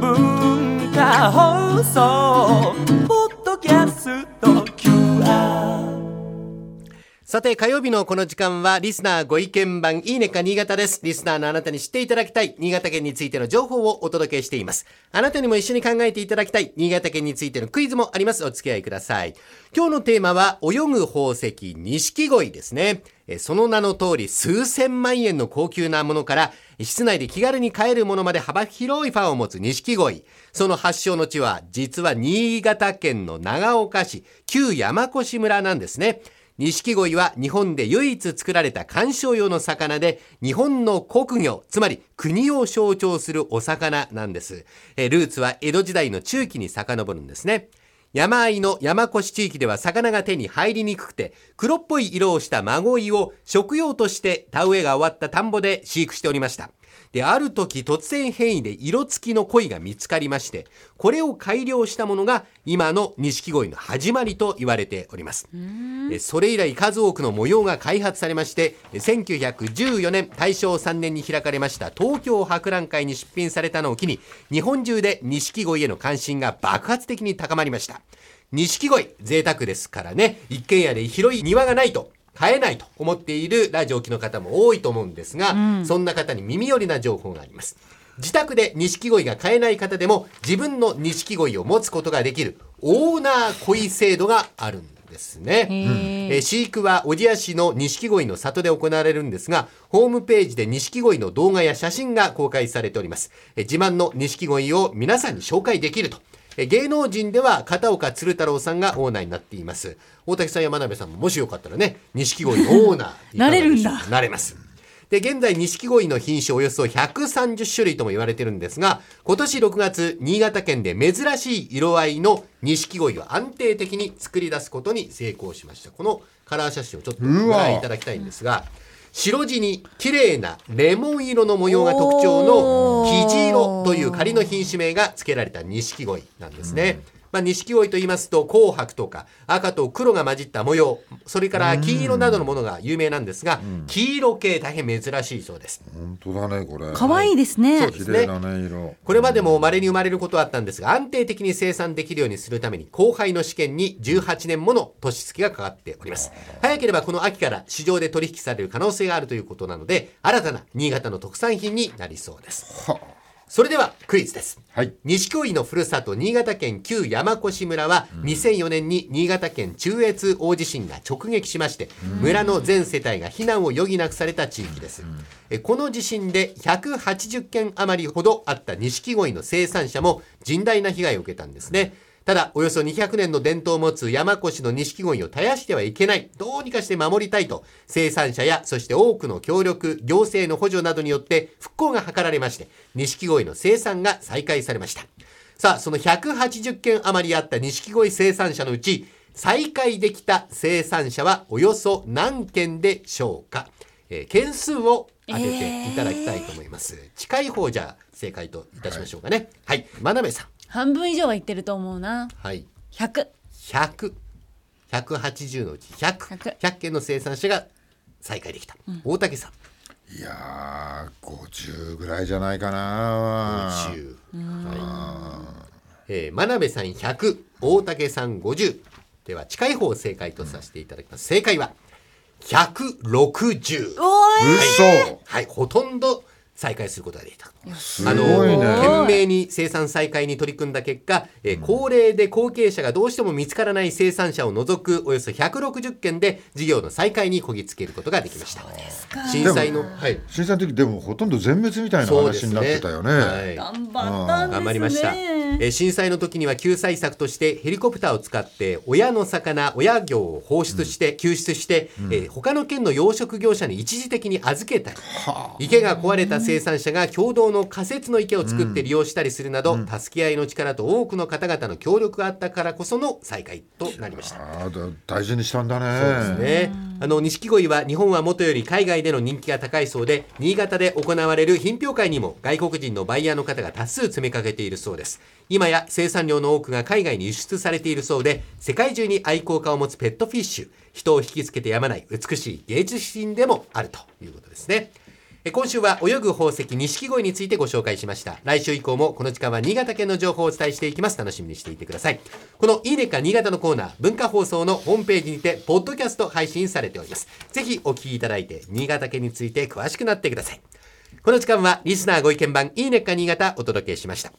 文化放送さて火曜日のこの時間はリスナーご意見番いいねか新潟です。リスナーのあなたに知っていただきたい新潟県についての情報をお届けしています。あなたにも一緒に考えていただきたい新潟県についてのクイズもあります。お付き合いください。今日のテーマは泳ぐ宝石錦鯉ですね。その名の通り数千万円の高級なものから室内で気軽に買えるものまで幅広いファンを持つ錦鯉。その発祥の地は実は新潟県の長岡市旧山越村なんですね。錦鯉は日本で唯一作られた観賞用の魚で、日本の国魚、つまり国を象徴するお魚なんです。えルーツは江戸時代の中期に遡るんですね。山あいの山越地域では魚が手に入りにくくて、黒っぽい色をした孫井を食用として田植えが終わった田んぼで飼育しておりました。で、ある時突然変異で色付きの鯉が見つかりまして、これを改良したものが今の錦鯉の始まりと言われております。えそれ以来数多くの模様が開発されまして、え1914年大正3年に開かれました東京博覧会に出品されたのを機に、日本中で錦鯉への関心が爆発的に高まりました。錦鯉、贅沢ですからね、一軒家で広い庭がないと、買えないと思っているラジオ機の方も多いと思うんですが、そんな方に耳寄りな情報があります。自宅で錦鯉が買えない方でも自分の錦鯉を持つことができるオーナー鯉制度があるんですね。えー飼育は小千谷市の錦鯉の里で行われるんですが、ホームページで錦鯉の動画や写真が公開されております。えー自慢の錦鯉を皆さんに紹介できると。えー芸能人では片岡鶴太郎さんがオーナーになっています。大竹さんや真鍋さんももしよかったらね、錦鯉のオーナーなれるんだなれます。で、現在、錦鯉の品種およそ130種類とも言われてるんですが、今年6月、新潟県で珍しい色合いの錦鯉を安定的に作り出すことに成功しました。このカラー写真をちょっとご覧いただきたいんですが、白地に綺麗なレモン色の模様が特徴の生地色という仮の品種名が付けられた錦鯉なんですね。まあ、錦鯉と言いますと紅白とか赤と黒が混じった模様それから黄色などのものが有名なんですが、黄色系大変珍しいそうです。本当だねこれ。可愛いですね。そうですね。色。これまでも稀に生まれることはあったんですが安定的に生産できるようにするために後輩の試験に18年もの年月がかかっております。早ければこの秋から市場で取引される可能性があるということなので新たな新潟の特産品になりそうです。はそれではクイズです。はい。錦鯉のふるさと新潟県旧山越村は2004年に新潟県中越大地震が直撃しまして村の全世帯が避難を余儀なくされた地域です。えこの地震で180件余りほどあった錦鯉の生産者も甚大な被害を受けたんですねただおよそ200年の伝統を持つ山越の錦鯉を絶やしてはいけない。どうにかして守りたいと生産者やそして多くの協力行政の補助などによって復興が図られまして錦鯉の生産が再開されました。さあその180件余りあった錦鯉生産者のうち再開できた生産者はおよそ何件でしょうか、えー件数を当てていただきたいと思います、近い方じゃ正解といたしましょうかね。はい、真鍋さん半分以上は言ってると思うな。はい。100。100 180のうち 100, 100 100件の生産者が再開できた、大竹さん。いやー50ぐらいじゃないかな。10はい。えー、真鍋さん100大竹さん50では近い方を正解とさせていただきます。正解は160おーい。嘘。はい。ほとんど再開することができたすあのごいね。懸命に生産再開に取り組んだ結果、えー高齢で後継者がどうしても見つからない生産者を除くおよそ160件で事業の再開にこぎつけることができました。震災のはい。震災の時でもほとんど全滅みたいなそうです話になってたよね。はい。頑張ったんですね。頑張りました、えー震災の時には救済策としてヘリコプターを使って親の魚親魚を放出して、救出して、えー他の県の養殖業者に一時的に預けたり、池が壊れた生産者が共同の仮設の池を作って利用したりするなど、助け合いの力と多くの方々の協力があったからこその再開となりました。大事にしたんだね。そうですね。あの錦鯉は日本はもとより海外での人気が高いそうで、新潟で行われる品評会にも外国人のバイヤーの方が多数詰めかけているそうです。今や生産量の多くが海外に輸出されているそうで、世界中に愛好家を持つペットフィッシュ、人を引きつけてやまない美しい芸術品でもあるということですね。今週は泳ぐ宝石錦鯉についてご紹介しました。来週以降もこの時間は新潟県の情報をお伝えしていきます。楽しみにしていてください。このいいねか新潟のコーナー、文化放送のホームページにて、ポッドキャスト配信されております。ぜひお聞きいただいて、新潟県について詳しくなってください。この時間はリスナーご意見番いいねか新潟お届けしました。